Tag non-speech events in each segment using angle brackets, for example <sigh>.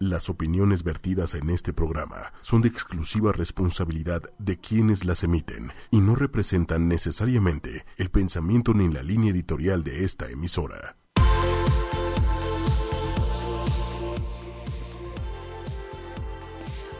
Las opiniones vertidas en este programa son de exclusiva responsabilidad de quienes las emiten y no representan necesariamente el pensamiento ni la línea editorial de esta emisora.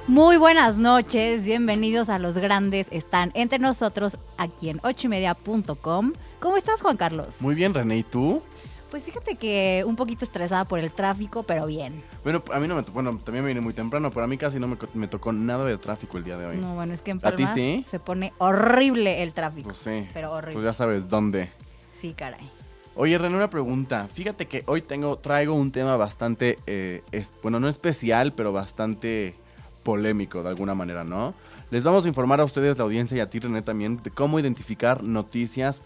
Muy buenas noches, bienvenidos a Los Grandes Están Entre Nosotros aquí en ochimedia.com. ¿Cómo estás, Juan Carlos? Muy bien, René, ¿y tú? Pues fíjate que un poquito estresada por el tráfico, pero bien. Bueno, a mí no me tocó, bueno, también me vine muy temprano, pero a mí casi no me, tocó nada de tráfico el día de hoy. No, bueno, es que en ¿A ti Palmas sí? se pone horrible el tráfico. Pues sí. Pero horrible. Pues ya sabes dónde. Sí, caray. Oye, René, una pregunta. Fíjate que hoy tengo, traigo un tema bastante, eh, es- bueno, no especial, pero bastante polémico de alguna manera, ¿no? Les vamos a informar a ustedes, la audiencia y a ti, René, también, de cómo identificar noticias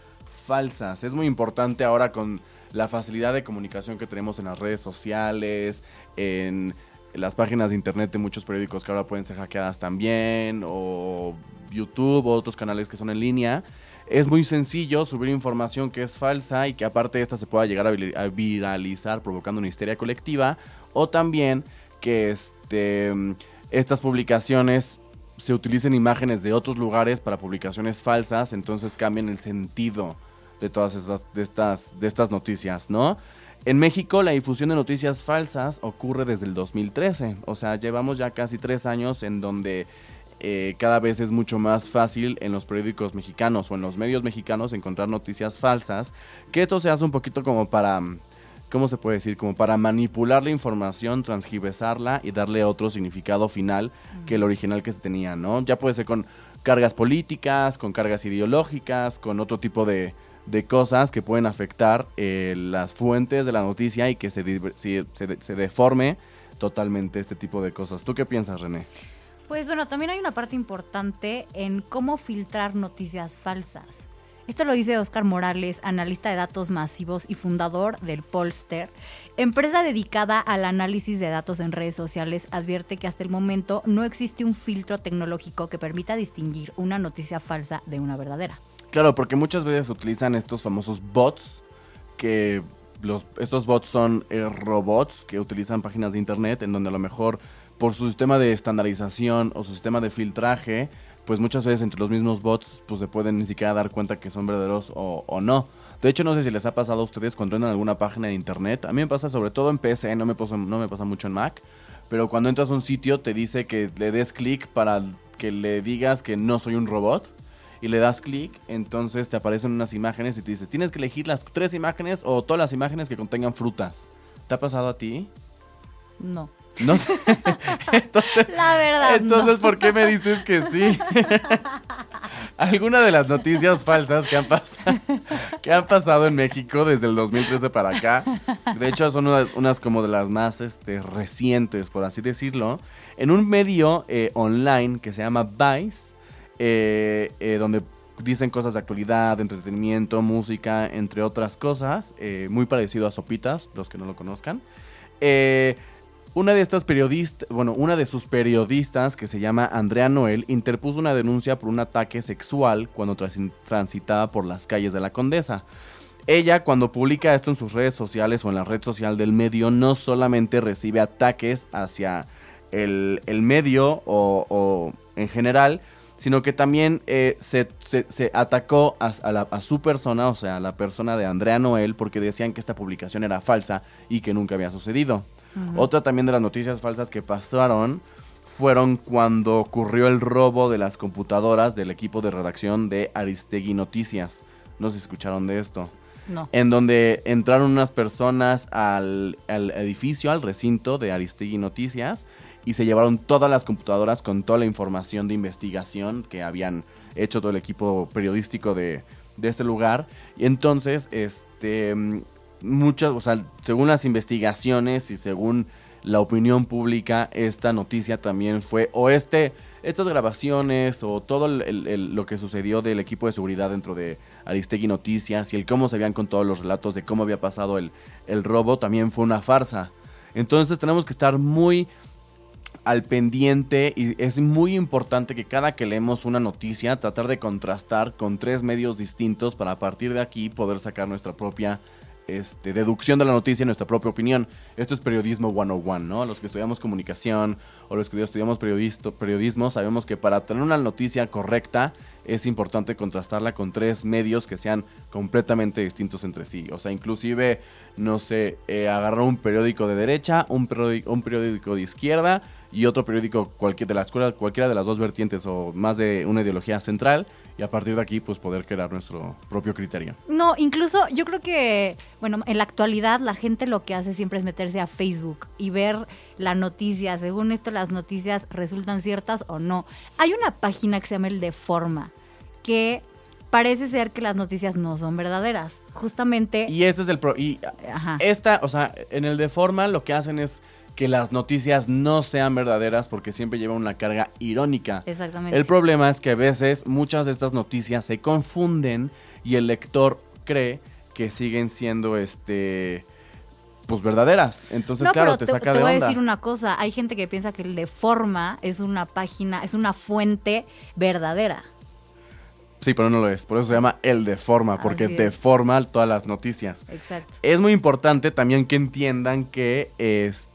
falsas. Es muy importante ahora con la facilidad de comunicación que tenemos en las redes sociales, en las páginas de internet de muchos periódicos que ahora pueden ser hackeadas también, o YouTube, o otros canales que son en línea. Es muy sencillo subir información que es falsa y que aparte esta se pueda llegar a vir- a viralizar provocando una histeria colectiva, o también que este, estas publicaciones se utilicen imágenes de otros lugares para publicaciones falsas, entonces cambian el sentido de todas estas, de estas, de estas noticias, ¿no? En México la difusión de noticias falsas ocurre desde el 2013, o sea, llevamos ya casi tres años en donde eh, cada vez es mucho más fácil en los periódicos mexicanos o en los medios mexicanos encontrar noticias falsas, que esto se hace un poquito como para, ¿cómo se puede decir? Como para manipular la información, transgiversarla y darle otro significado final que el original que se tenía, ¿no? Ya puede ser con cargas políticas, con cargas ideológicas, con otro tipo de, de cosas que pueden afectar eh, las fuentes de la noticia y que se, se- se deforme totalmente este tipo de cosas. ¿Tú qué piensas, René? Pues bueno, también hay una parte importante en cómo filtrar noticias falsas. Esto lo dice Oscar Morales, analista de datos masivos y fundador del Polster. Empresa dedicada al análisis de datos en redes sociales advierte que hasta el momento no existe un filtro tecnológico que permita distinguir una noticia falsa de una verdadera. Claro, porque muchas veces utilizan estos famosos bots, que los, estos bots son eh, robots que utilizan páginas de internet en donde a lo mejor por su sistema de estandarización o su sistema de filtraje, pues muchas veces entre los mismos bots pues se pueden ni siquiera dar cuenta que son verdaderos o, no. De hecho, no sé si les ha pasado a ustedes cuando entran a alguna página de internet. A mí me pasa sobre todo en PC, no me pasa, no me pasa mucho en Mac. Pero cuando entras a un sitio te dice que le des clic para que le digas que no soy un robot y le das clic, entonces te aparecen unas imágenes y te dice, tienes que elegir las tres imágenes o todas las imágenes que contengan frutas. ¿Te ha pasado a ti? No. No sé. <laughs> entonces, La verdad, entonces no. ¿por qué me dices que sí? <laughs> Alguna de las noticias falsas que han, pasado, que han pasado en México desde el 2013 para acá, de hecho son unas, unas como de las más este, recientes, por así decirlo, en un medio eh, online que se llama Vice, eh, eh, donde dicen cosas de actualidad, entretenimiento, música, entre otras cosas, eh, muy parecido a Sopitas, los que no lo conozcan. Una de estas periodistas, bueno, una de sus periodistas, que se llama Andrea Noel, interpuso una denuncia por un ataque sexual cuando transitaba por las calles de la Condesa. Ella, cuando publica esto en sus redes sociales o en la red social del medio, no solamente recibe ataques hacia el, medio o en general, sino que también eh, se, se- se atacó a, a la- a su persona, o sea, a la persona de Andrea Noel, porque decían que esta publicación era falsa y que nunca había sucedido. Otra también de las noticias falsas que pasaron fueron cuando ocurrió el robo de las computadoras del equipo de redacción de Aristegui Noticias. No si escucharon de esto No. en donde entraron unas personas al, al edificio, al recinto de Aristegui Noticias y se llevaron todas las computadoras con toda la información de investigación que habían hecho todo el equipo periodístico de, de este lugar. Y entonces, este, muchas, o sea, según las investigaciones y según la opinión pública, esta noticia también fue, o este, estas grabaciones o todo lo que sucedió del equipo de seguridad dentro de Aristegui Noticias y el cómo se habían contado los relatos de cómo había pasado el, el robo también fue una farsa. Entonces tenemos que estar muy al pendiente y es muy importante que cada que leemos una noticia tratar de contrastar con tres medios distintos para a partir de aquí poder sacar nuestra propia este, deducción de la noticia nuestra propia opinión. Esto es periodismo 101, ¿no? Los que estudiamos comunicación o los que estudiamos periodismo sabemos que para tener una noticia correcta es importante contrastarla con tres medios que sean completamente distintos entre sí. O sea, inclusive, no sé, eh, agarrar un periódico de derecha, un un periódico de izquierda y otro periódico cualquier de la escuela, cualquiera de las dos vertientes o más de una ideología central y a partir de aquí pues poder crear nuestro propio criterio. No, incluso yo creo que, bueno, en la actualidad la gente lo que hace siempre es meterse a Facebook y ver la noticia, según esto las noticias resultan ciertas o no. Hay una página que se llama el de Forma que parece ser que las noticias no son verdaderas. Justamente. Y ese es el pro. Y esta, o sea, en el de forma lo que hacen es que las noticias no sean verdaderas porque siempre llevan una carga irónica. Exactamente. El problema es que a veces muchas de estas noticias se confunden y el lector cree que siguen siendo este pues verdaderas. Entonces, claro, te, saca de onda. Te voy a decir una cosa, hay gente que piensa que el de forma es una página, es una fuente verdadera. Sí, pero no lo es. Por eso se llama el deforma, porque deforma todas las noticias. Exacto. Es muy importante también que entiendan que este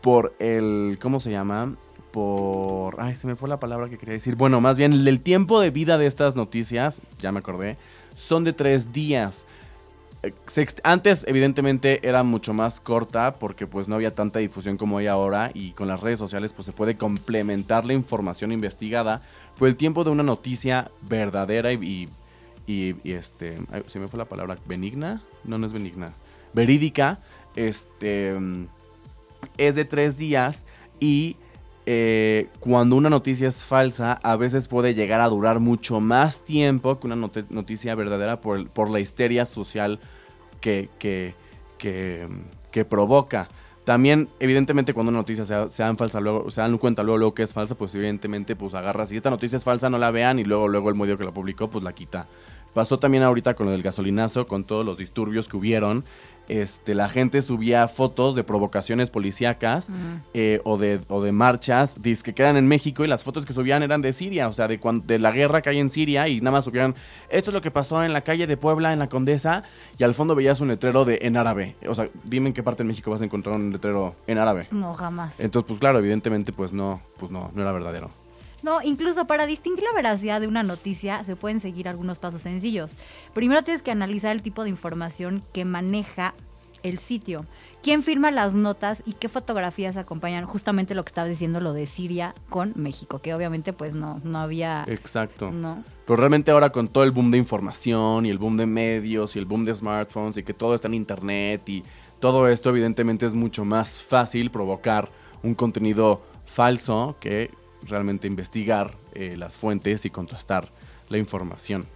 por el ¿cómo se llama? Por ay, se me fue la palabra que quería decir. Bueno, más bien el tiempo de vida de estas noticias, ya me acordé, son de tres días. Eh, antes evidentemente era mucho más corta porque pues no había tanta difusión como hay ahora y con las redes sociales pues se puede complementar la información investigada por el tiempo de una noticia verdadera y, y, este se me fue la palabra benigna no no es benigna verídica este es de tres días y eh, cuando una noticia es falsa a veces puede llegar a durar mucho más tiempo que una noticia verdadera por, por la histeria social que, que, que, provoca. También, evidentemente, cuando una noticia se, dan falsa, luego, se dan cuenta luego, luego que es falsa, pues evidentemente, pues agarra. Si esta noticia es falsa, no la vean y luego, luego el medio que la publicó, pues la quita. Pasó también ahorita con lo del gasolinazo, con todos los disturbios que hubieron este, la gente subía fotos de provocaciones policíacas eh, o, de, o de marchas que quedan en México y las fotos que subían eran de Siria, o sea, de, de la guerra que hay en Siria y nada más subían, esto es lo que pasó en la calle de Puebla, en la Condesa, y al fondo veías un letrero de en árabe. O sea, dime en qué parte de México vas a encontrar un letrero en árabe. No, jamás. Entonces, pues claro, evidentemente, pues no, pues no, no era verdadero. No, incluso para distinguir la veracidad de una noticia se pueden seguir algunos pasos sencillos. Primero tienes que analizar el tipo de información que maneja el sitio. ¿Quién firma las notas y qué fotografías acompañan justamente lo que estabas diciendo, lo de Siria con México? Que obviamente pues no, no había... Exacto. No. Pero realmente ahora con todo el boom de información y el boom de medios y el boom de smartphones y que todo está en internet y todo esto evidentemente es mucho más fácil provocar un contenido falso que realmente investigar eh, las fuentes y contrastar la información.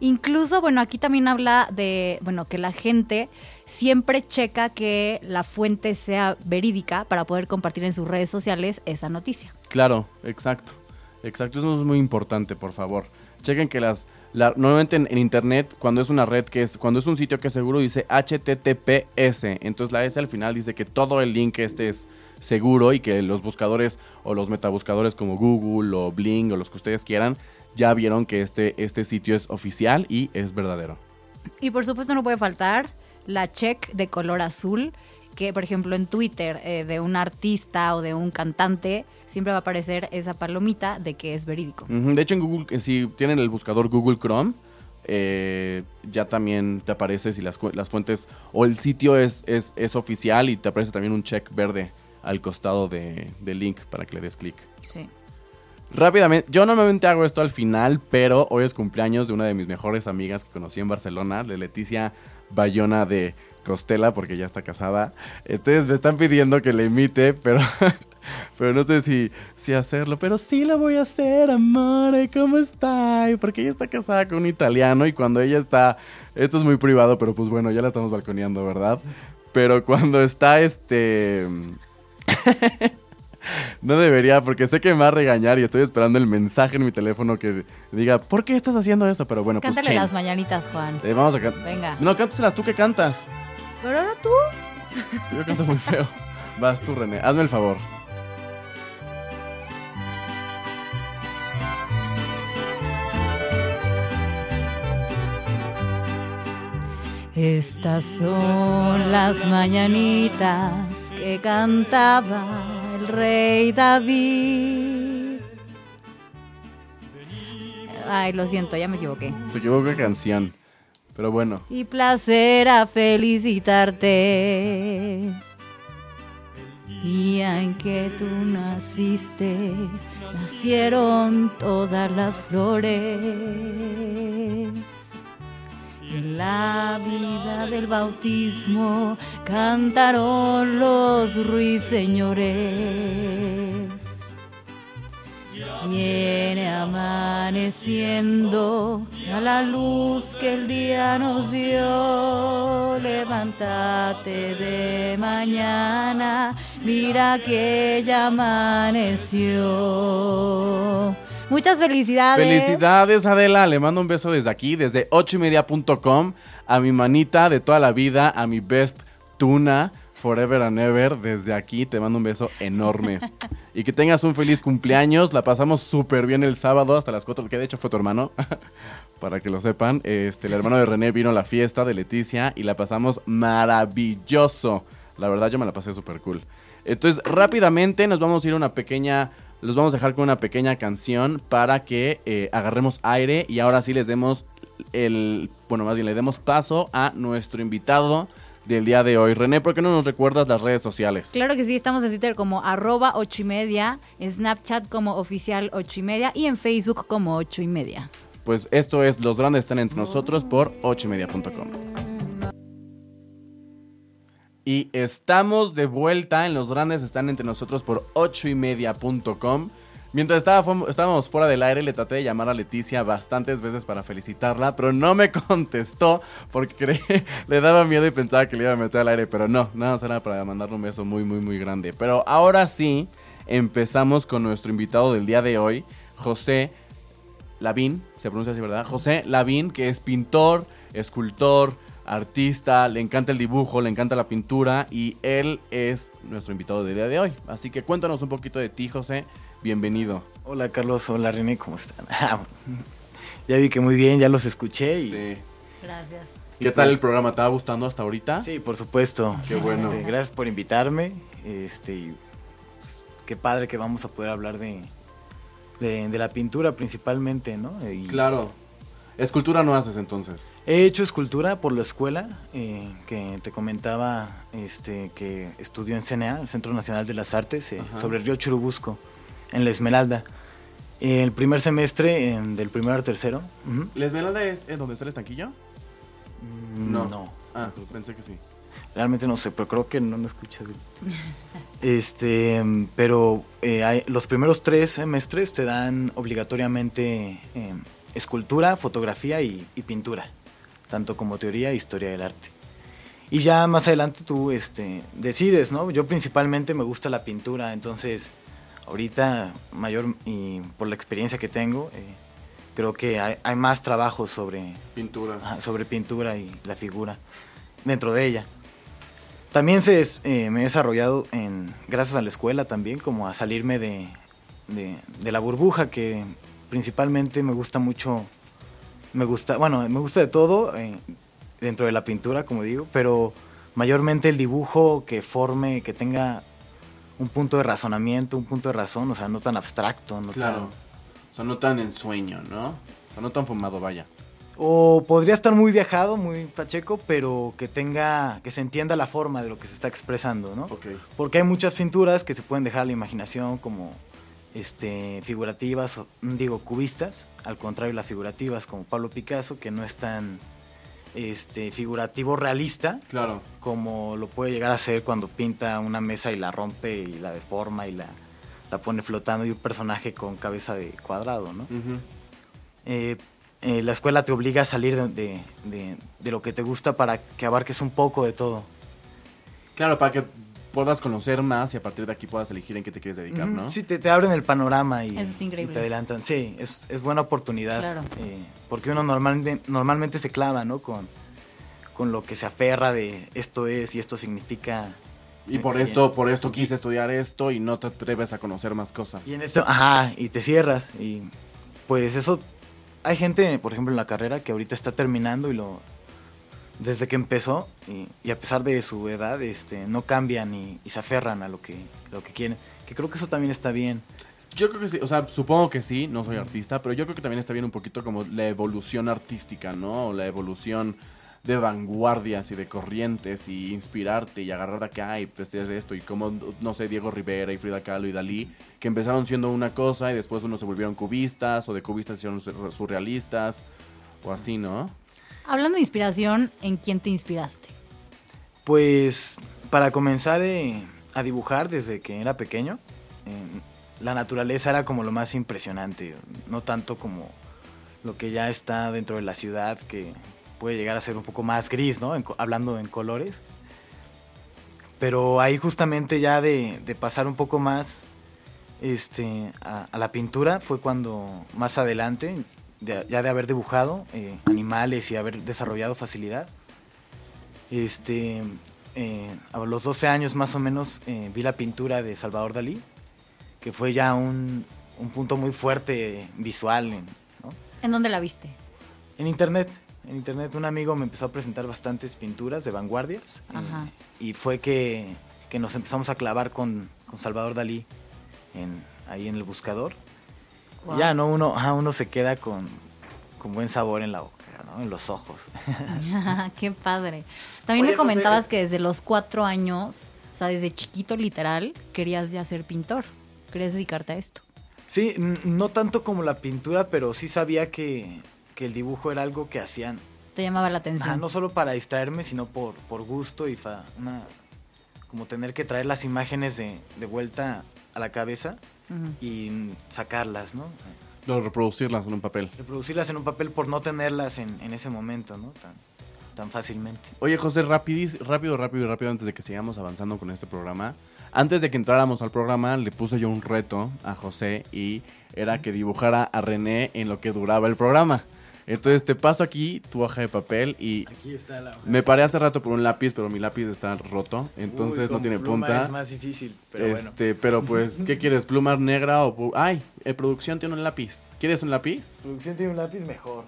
Incluso, bueno, aquí también habla de, bueno, que la gente siempre checa que la fuente sea verídica para poder compartir en sus redes sociales esa noticia. Claro, exacto. Exacto, eso es muy importante, por favor. Chequen que las normalmente en, internet cuando es una red que es cuando es un sitio que es seguro dice HTTPS, entonces la S al final dice que todo el link este es seguro y que los buscadores o los metabuscadores como Google o Bling o los que ustedes quieran ya vieron que este, este sitio es oficial y es verdadero. Y por supuesto no puede faltar la check de color azul, que por ejemplo en Twitter eh, de un artista o de un cantante siempre va a aparecer esa palomita de que es verídico. De hecho en Google, eh, si tienen el buscador Google Chrome, eh, ya también te aparece si las, las fuentes o el sitio es, es, es, oficial y te aparece también un check verde al costado de, del link para que le des clic. Sí. Rápidamente, yo normalmente hago esto al final, pero hoy es cumpleaños de una de mis mejores amigas que conocí en Barcelona, de Leticia Bayona de Costela, porque ya está casada. Entonces me están pidiendo que le imite, pero, <laughs> pero no sé si, si hacerlo. Pero sí lo voy a hacer, amore, ¿cómo está? Porque ella está casada con un italiano y cuando ella está, esto es muy privado, pero pues bueno, ya la estamos balconeando, ¿verdad? Pero cuando está este... <laughs> No debería, porque sé que me va a regañar y estoy esperando el mensaje en mi teléfono que diga, ¿por qué estás haciendo eso? Pero bueno, pues. Cántale las mañanitas, Juan. Eh, vamos a cantar. Venga. No, cántaselas tú que cantas. Pero ahora tú. Yo canto muy feo. <laughs> Vas tú, René. Hazme el favor. Estas son las mañanitas que cantaba el rey David. Ay, lo siento, ya me equivoqué. Se equivocó de canción. Pero bueno. Y placer a felicitarte. Día en que tú naciste, nacieron todas las flores. En la vida del bautismo cantaron los ruiseñores. Viene amaneciendo a la luz que el día nos dio. Levántate de mañana, mira que ya amaneció. Muchas felicidades. Felicidades, Adela. Le mando un beso desde aquí, desde 8 y media.com, a mi manita de toda la vida, a mi best tuna, forever and ever. Desde aquí te mando un beso enorme. <laughs> y que tengas un feliz cumpleaños. La pasamos súper bien el sábado hasta las 4, que de hecho fue tu hermano. <laughs> Para que lo sepan, este, el hermano de René vino a la fiesta de Leticia y la pasamos maravilloso. La verdad, yo me la pasé súper cool. Entonces, rápidamente nos vamos a ir a una pequeña los vamos a dejar con una pequeña canción para que eh, agarremos aire y ahora sí les demos el, bueno, más bien le demos paso a nuestro invitado del día de hoy. René, ¿por qué no nos recuerdas las redes sociales? Claro que sí, estamos en Twitter como arroba ocho y media, en Snapchat como oficial ocho y media y en Facebook como ocho y media. Pues esto es Los Grandes Están Entre Nosotros por ocho y estamos de vuelta en Los Grandes Están Entre Nosotros por 8 y media.com. Mientras estaba, estábamos fuera del aire, le traté de llamar a Leticia bastantes veces para felicitarla, pero no me <laughs> contestó porque <laughs> le daba miedo y pensaba que le iba a meter al aire, pero no, nada más era para mandarle un beso muy, muy, muy grande. Pero ahora sí, empezamos con nuestro invitado del día de hoy, José Lavín, se pronuncia así, ¿verdad? José Lavín, que es pintor, escultor, artista, le encanta el dibujo, le encanta la pintura y él es nuestro invitado del día de hoy. Así que cuéntanos un poquito de ti, José. Bienvenido. Hola Carlos, hola René, ¿cómo están? <laughs> ya vi que muy bien, ya los escuché y... Sí. Gracias. ¿Qué tal el programa? ¿Te va gustando hasta ahorita? Sí, por supuesto. Qué bueno. Este, gracias por invitarme. Este, pues, qué padre que vamos a poder hablar de, de, de la pintura principalmente, ¿no? Y Claro. Escultura no haces entonces. He hecho escultura por la escuela, eh, que te comentaba este, que estudió en CNA, el Centro Nacional de las Artes, eh, sobre el río Churubusco, en la Esmeralda. El primer semestre, del primero al tercero. ¿La Esmeralda es en donde está el estanquillo? mm, No. no. Ah, pensé que sí. Realmente no sé, pero creo que no lo escuchas. <laughs> este, pero eh, hay- los primeros tres semestres te dan obligatoriamente eh, escultura, fotografía y, y pintura, tanto como teoría e historia del arte. Y ya más adelante tú este, decides, ¿no? Yo principalmente me gusta la pintura, entonces ahorita mayor y por la experiencia que tengo, eh, creo que hay, hay más trabajo sobre, Pintura. Sobre pintura y la figura dentro de ella. También se, eh, me he desarrollado en, gracias a la escuela también, como a salirme de, de- de la burbuja, que principalmente me gusta mucho, me gusta, bueno, me gusta de todo eh, dentro de la pintura, como digo, pero mayormente el dibujo que forme, que tenga un punto de razonamiento, un punto de razón, o sea, no tan abstracto, no Claro. tan... O sea, no tan en sueño, ¿no? O sea, no tan fumado, vaya. O podría estar muy viajado, muy pacheco, pero que tenga, que se entienda la forma de lo que se está expresando, ¿no? Porque hay muchas pinturas que se pueden dejar a la imaginación como este, figurativas, digo, cubistas, al contrario las figurativas como Pablo Picasso, que no es tan este, figurativo realista Claro. como lo puede llegar a ser cuando pinta una mesa y la rompe y la deforma y la, la pone flotando y un personaje con cabeza de cuadrado, ¿no? Eh, eh, la escuela te obliga a salir de, de- de- de lo que te gusta para que abarques un poco de todo. Claro, para que puedas conocer más y a partir de aquí puedas elegir en qué te quieres dedicar, ¿no? Sí, te, te abren el panorama Eso y te adelantan. Sí, es, es buena oportunidad. Claro. eh, porque uno normalmente, normalmente se clava, ¿no? Con, con lo que se aferra de esto es y esto significa. Y por eh, esto, por esto quise estudiar esto y no te atreves a conocer más cosas. Y en esto, ajá, y te cierras. Y pues eso, hay gente, por ejemplo, en la carrera que ahorita está terminando y lo desde que empezó y, y a pesar de su edad, este, no cambian y, se aferran a lo que, lo que quieren. Que creo que eso también está bien. Yo creo que sí, o sea, supongo que sí, no soy artista, pero yo creo que también está bien un poquito como la evolución artística, ¿no? O la evolución de vanguardias y de corrientes y inspirarte y agarrar acá y pues esto y como, no sé, Diego Rivera y Frida Kahlo y Dalí, que empezaron siendo una cosa y después unos se volvieron cubistas o de cubistas se hicieron sur- surrealistas o así, ¿no? Hablando de inspiración, ¿en quién te inspiraste? Pues para comenzar eh, a dibujar desde que era pequeño, eh, la naturaleza era como lo más impresionante, no tanto como lo que ya está dentro de la ciudad, que puede llegar a ser un poco más gris, ¿no? Hablando en colores. Pero ahí justamente ya de, de pasar un poco más este, a, a la pintura fue cuando más adelante, de- ya de haber dibujado eh, animales y haber desarrollado facilidad, este, eh, a los 12 años más o menos eh, vi la pintura de Salvador Dalí, que fue ya un, un punto muy fuerte visual en, ¿no? ¿En dónde la viste? en internet. En internet un amigo me empezó a presentar bastantes pinturas de vanguardias Ajá. y fue que, que nos empezamos a clavar con, con Salvador Dalí en, ahí en el buscador. Ya no uno, ajá, uno se queda con, con buen sabor en la boca, ¿no? en los ojos. <laughs> <laughs> Qué padre. También Oye, me comentabas José, que desde los cuatro años, o sea, desde chiquito literal, querías ya ser pintor. Querías dedicarte a esto. Sí, no tanto como la pintura, pero sí sabía que, que el dibujo era algo que hacían, Te llamaba la ajá, atención. no solo para distraerme, sino por, por gusto y fa- una, como tener que traer las imágenes de, de vuelta a la cabeza Y sacarlas, ¿no? De reproducirlas en un papel. Reproducirlas en un papel por no tenerlas en, en ese momento, ¿no? Tan, tan fácilmente. Oye, José, rapidis, rápido, rápido, rápido, antes de que sigamos avanzando con este programa. Antes de que entráramos al programa, le puse yo un reto a José y era que dibujara a René en lo que duraba el programa. Entonces te paso aquí tu hoja de papel y Aquí está la me paré hace rato por un lápiz, pero mi lápiz está roto, entonces no tiene punta. Es más difícil, pero bueno. este, pero pues, ¿qué quieres? ¿Pluma negra o ay, eh, producción tiene un lápiz? ¿Quieres un lápiz? Producción tiene un lápiz mejor.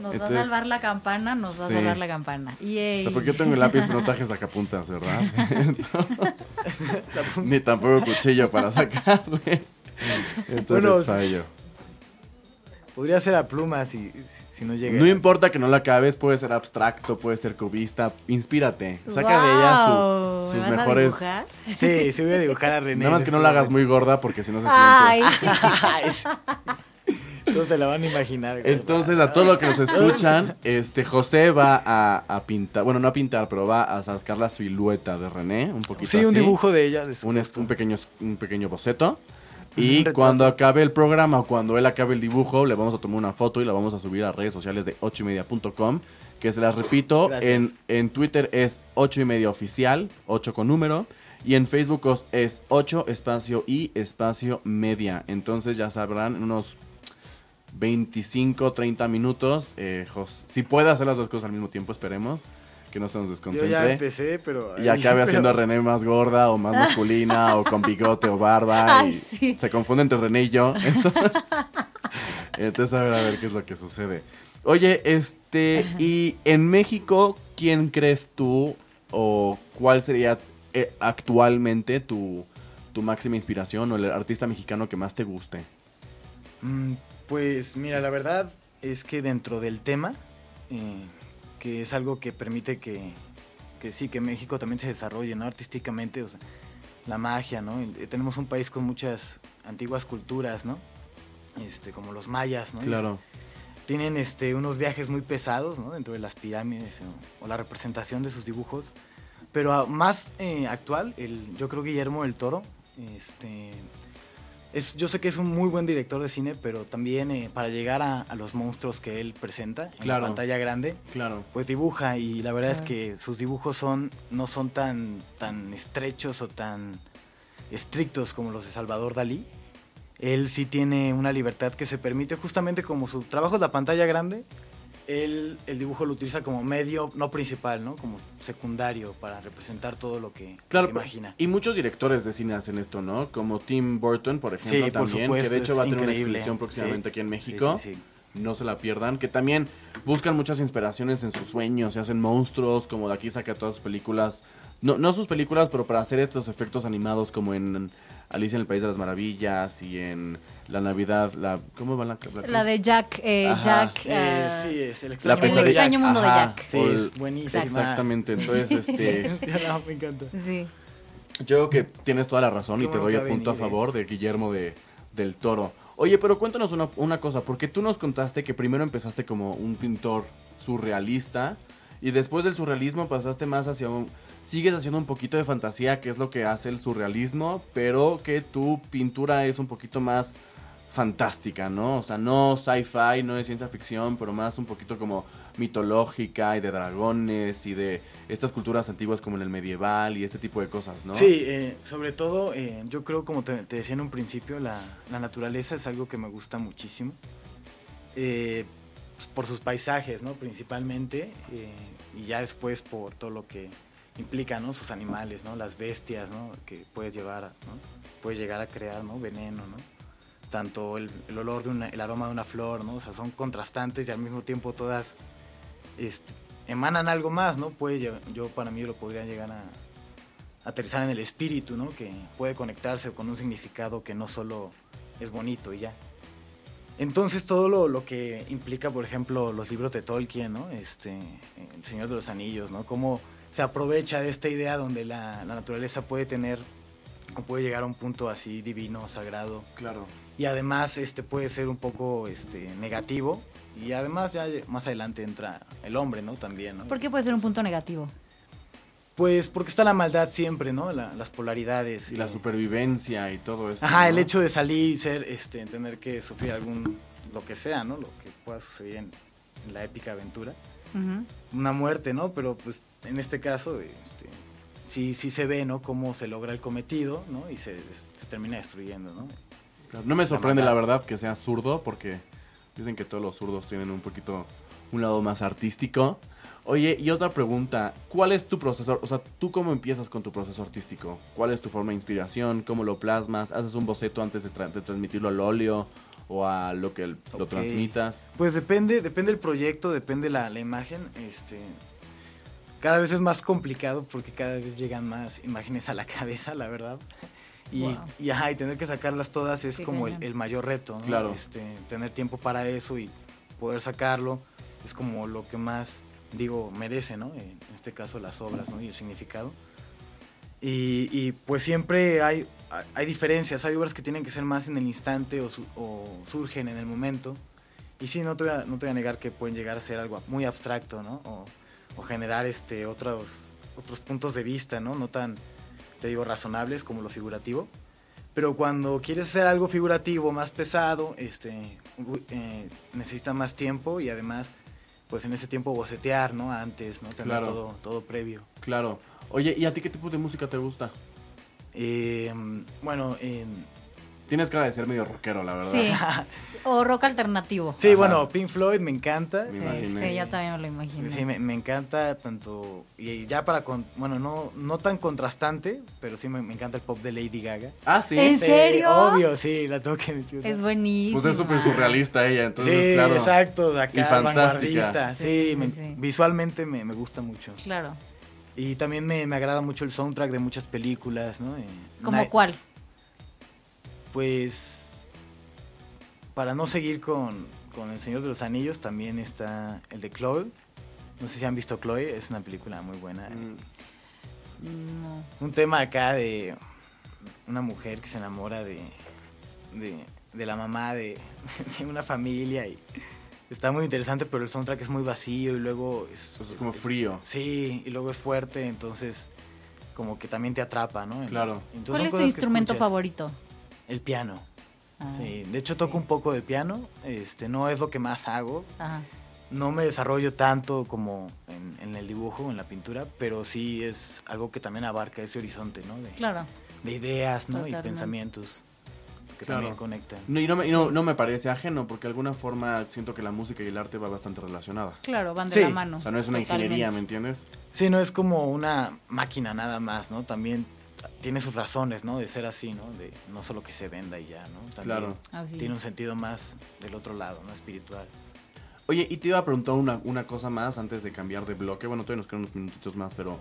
Nos va Entonces- a salvar la campana, nos va Sí. a salvar la campana. O Yay. sea, porque yo tengo el lápiz, pero no traje <laughs> sacapuntas, ¿verdad? <laughs> <laughs> Ni tampoco cuchillo para sacarle. Entonces Bueno, fallo. Podría ser a pluma si, si no llega. No importa que no la acabes, puede ser abstracto, puede ser cubista. Inspírate. Saca de ella su- sus ¿me vas a mejores. dibujar? Sí, sí voy a dibujar a René. Nada más que no la hagas muy gorda porque si no se Ay, siente. Entonces se la van a imaginar. güey. Entonces, a todos los que nos escuchan, este José va a, a pintar, bueno, no a pintar, pero va a sacar la silueta de René, un poquito Sí, un dibujo de ella. De su un, un pequeño, un pequeño boceto. Y cuando acabe el programa o cuando él acabe el dibujo, le vamos a tomar una foto y la vamos a subir a redes sociales de 8ymedia.com. Que se las repito, Gracias. en, en Twitter es 8 y media oficial, 8 con número. Y en Facebook es 8 espacio y espacio media. Entonces ya sabrán, en unos 25, 30 minutos. eh, Jos- si puede hacer las dos cosas al mismo tiempo, esperemos. Que no se nos Yo desconcentre ya empecé, pero. y acabe haciendo a René más gorda o más <laughs> masculina o con bigote o barba <laughs> Ay, y sí. se confunde entre René y yo. Entonces, <laughs> entonces, a ver a ver qué es lo que sucede. Oye, este, y en México, ¿quién crees tú o cuál sería eh, actualmente tu, tu máxima inspiración o el artista mexicano que más te guste? Mm, Pues mira, la verdad es que dentro del tema, eh, que es algo que permite que, que sí, que México también se desarrolle, ¿no? Artísticamente, o sea, la magia, ¿no? Y, eh, tenemos un país con muchas antiguas culturas, ¿no? Este, como los mayas, ¿no? Claro. tienen este, unos viajes muy pesados ¿no? dentro de las pirámides o, o la representación de sus dibujos. Pero ah, más eh, actual, el, yo creo Guillermo del Toro, este, es, yo sé que es un muy buen director de cine, pero también eh, para llegar a, a los monstruos que él presenta en Claro. la pantalla grande, Claro. pues dibuja y la verdad es que sus dibujos son, no son tan, tan estrechos o tan estrictos como los de Salvador Dalí. Él sí tiene una libertad que se permite, justamente como su trabajo es la pantalla grande, él el dibujo lo utiliza como medio, no principal, ¿no? Como secundario para representar todo lo que, Claro, lo que imagina. y muchos directores de cine hacen esto, ¿no? Como Tim Burton, por ejemplo, Sí, por también, supuesto, que de hecho va a tener una exposición próximamente Sí. aquí en México. sí, sí. no se la pierdan. Que también buscan muchas inspiraciones en sus sueños, se hacen monstruos, como de aquí saca todas sus películas. No, no sus películas, pero para hacer estos efectos animados como en Alicia en el País de las Maravillas y en La Navidad, la ¿cómo va la, la, La de Jack, eh. Jack. Eh, ah, sí, es el La extraño, El pesadilla- extraño mundo de Jack. Sí, es buenísima. Exactamente, entonces <laughs> este no, me encanta. sí. Yo creo que tienes toda la razón y te doy el punto a venir, eh. favor de Guillermo de, del Toro. Oye, pero cuéntanos una, una cosa, porque tú nos contaste que primero empezaste como un pintor surrealista y después del surrealismo pasaste más hacia un... Sigues haciendo un poquito de fantasía, que es lo que hace el surrealismo, pero que tu pintura es un poquito más fantástica, ¿no? O sea, no sci-fi, no de ciencia ficción, pero más un poquito como mitológica y de dragones y de estas culturas antiguas como en el medieval y este tipo de cosas, ¿no? Sí, eh, sobre todo, eh, yo creo, como te, te decía en un principio, la, la naturaleza es algo que me gusta muchísimo. Eh, pues, por sus paisajes, ¿no? Principalmente, eh, y ya después por todo lo que implica, ¿no? Sus animales, ¿no? Las bestias, ¿no? Que puede llevar, ¿no? Puede llegar a crear, ¿no? Veneno, ¿no? Tanto el, olor de una, el aroma de una flor, ¿no? O sea, son contrastantes y al mismo tiempo todas este, emanan algo más, ¿no? Puede, yo para mí lo podría llegar a aterrizar en el espíritu, ¿no? Que puede conectarse con un significado que no solo es bonito y ya. Entonces todo lo, lo que implica, por ejemplo, los libros de Tolkien, ¿no? Este, El Señor de los Anillos, ¿no? Cómo se aprovecha de esta idea donde la, la naturaleza puede tener o puede llegar a un punto así divino, sagrado, Claro. y además este puede ser un poco este negativo y además ya más adelante entra el hombre no también no ¿Por qué puede ser un punto negativo? pues porque está la maldad siempre no La- las polaridades Y la eh, supervivencia y todo esto. ajá ¿no? el hecho de salir y ser este tener que sufrir algún lo que sea no lo que pueda suceder en, en la épica aventura Una muerte no pero pues en este caso este sí sí se ve no cómo se logra el cometido no y se, se termina destruyendo no Claro, No me sorprende la verdad que sea zurdo porque dicen que todos los zurdos tienen un poquito un lado más artístico. Oye, y otra pregunta, ¿cuál es tu proceso? O sea, ¿tú cómo empiezas con tu proceso artístico? ¿Cuál es tu forma de inspiración? ¿Cómo lo plasmas? ¿Haces un boceto antes de, tra- de transmitirlo al óleo o a lo que el- lo transmitas? Pues depende, depende el proyecto, depende la, la imagen. Este, cada vez es más complicado porque cada vez llegan más imágenes a la <laughs> cabeza, la verdad. Y, Wow. y, ajá, y tener que sacarlas todas es Qué como el, mayor reto, ¿no? Claro. Este, tener tiempo para eso y poder sacarlo es como lo que más, digo, merece, ¿no? En este caso las obras, ¿no? Y el significado. Y, y, pues siempre hay, hay diferencias, hay obras que tienen que ser más en el instante o, su- o surgen en el momento. Y sí, no te, voy a, no te voy a negar que pueden llegar a ser algo muy abstracto, ¿no? O, o generar este, otros, otros puntos de vista, ¿no? No tan, te digo, razonables como lo figurativo. Pero cuando quieres hacer algo figurativo más pesado, este, eh, necesita más tiempo y además, pues en ese tiempo bocetear, ¿no? Antes, ¿no? Tener Claro. todo, todo previo. Claro. Oye, ¿y a ti qué tipo de música te gusta? Eh, bueno, en- Tienes cara de ser medio rockero, la verdad. Sí. <laughs> O rock alternativo. sí, Ajá. bueno, Pink Floyd me encanta. Me Sí, imaginé. sí, yo también me lo imagino. Sí, me, me encanta tanto, y ya para, con, bueno, no, no tan contrastante, pero sí me, me encanta el pop de Lady Gaga. Ah, sí. ¿En Sí, serio? obvio, sí, la tengo que mencionar. Es buenísimo. Pues es súper surrealista ella, entonces, sí, claro. exacto, de acá, Y fantástica. vanguardista. Sí, Sí, sí, me- sí. visualmente me, me gusta mucho. Claro. Y también me, me agrada mucho el soundtrack de muchas películas, ¿no? Eh, ¿Como Night- cuál? Pues, para no seguir con, con El Señor de los Anillos, también está el de Chloe. No sé si han visto Chloe, es una película muy buena. Mm, No. Un tema acá de una mujer que se enamora de, de, de la mamá de, <laughs> de una familia y está muy interesante, pero el soundtrack es muy vacío y luego es, es como frío. Sí, y luego es fuerte, entonces como que también te atrapa, ¿no? Claro. Entonces, ¿Cuál es tu instrumento favorito? El piano. Ah, Sí, de hecho toco un poco de piano, este, no es lo que más hago, Ajá. no me desarrollo tanto como en, en el dibujo, en la pintura, pero sí es algo que también abarca ese horizonte, ¿no? De, Claro. de ideas, ¿no? Totalmente. Y pensamientos que Claro. también conectan. No, y no me, y no- no me parece ajeno, porque de alguna forma siento que la música y el arte va bastante relacionada. Claro, van de Sí. la mano. O sea, no es una Totalmente. ingeniería, ¿me entiendes? Sí, no es como una máquina nada más, ¿no? También tiene sus razones, ¿no? De ser así, ¿no? De no solo que se venda y ya, ¿no? También Claro. Así tiene un sentido más del otro lado, ¿no? Espiritual. Oye, y te iba a preguntar una, una cosa más antes de cambiar de bloque. Bueno, todavía nos quedan unos minutitos más, pero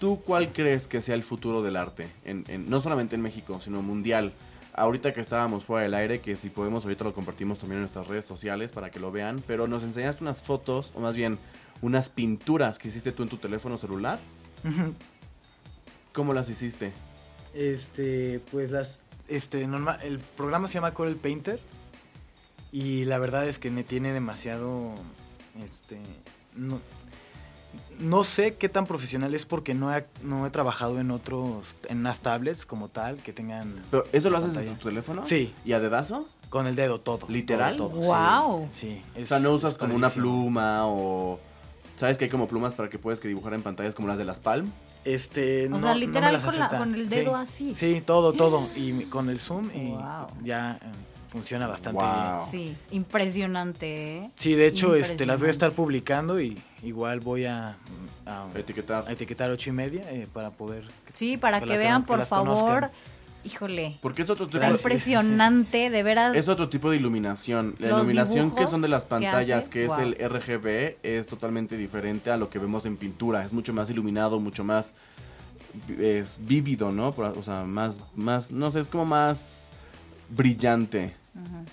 ¿tú cuál crees que sea el futuro del arte? En, en- no solamente en México, sino mundial. Ahorita que estábamos fuera del aire, que si podemos ahorita lo compartimos también en nuestras redes sociales para que lo vean, pero nos enseñaste unas fotos, o más bien unas pinturas que hiciste tú en tu teléfono celular. ¿Cómo las hiciste? Este, pues las, este, normal, el programa se llama Corel Painter y la verdad es que me tiene demasiado, este, no, no sé qué tan profesional es porque no he, no he trabajado en otros, en unas tablets como tal que tengan. Pero, ¿Eso lo haces desde tu teléfono? Sí. ¿Y a dedazo? Con el dedo todo. ¿Literal? todo, todo, Guau. Sí. sí, O es- sea, no es usas como una pluma o... ¿Sabes que hay como plumas para que puedas que dibujar en pantallas como las de las Palm? Este, O no- sea, no me literal las con la- con el dedo Sí, así. Sí, todo, todo. <gasps> Y mi- con el zoom y Wow. ya eh, funciona bastante Wow. bien. Sí, impresionante, ¿eh? Sí, de hecho, este, las voy a estar publicando y igual voy a, a- Etiquetar. a etiquetar ocho y media eh, para poder. Sí, para que vean, por que favor. conozcan. Híjole. Porque es otro tipo Gracias. impresionante, de veras. Es otro tipo de iluminación. La Los iluminación que son de las que pantallas, hace, que, wow. es el RGB, es totalmente diferente a lo que vemos en pintura. Es mucho más iluminado, mucho más es vívido, ¿no? O sea, más, más, no sé, es como más brillante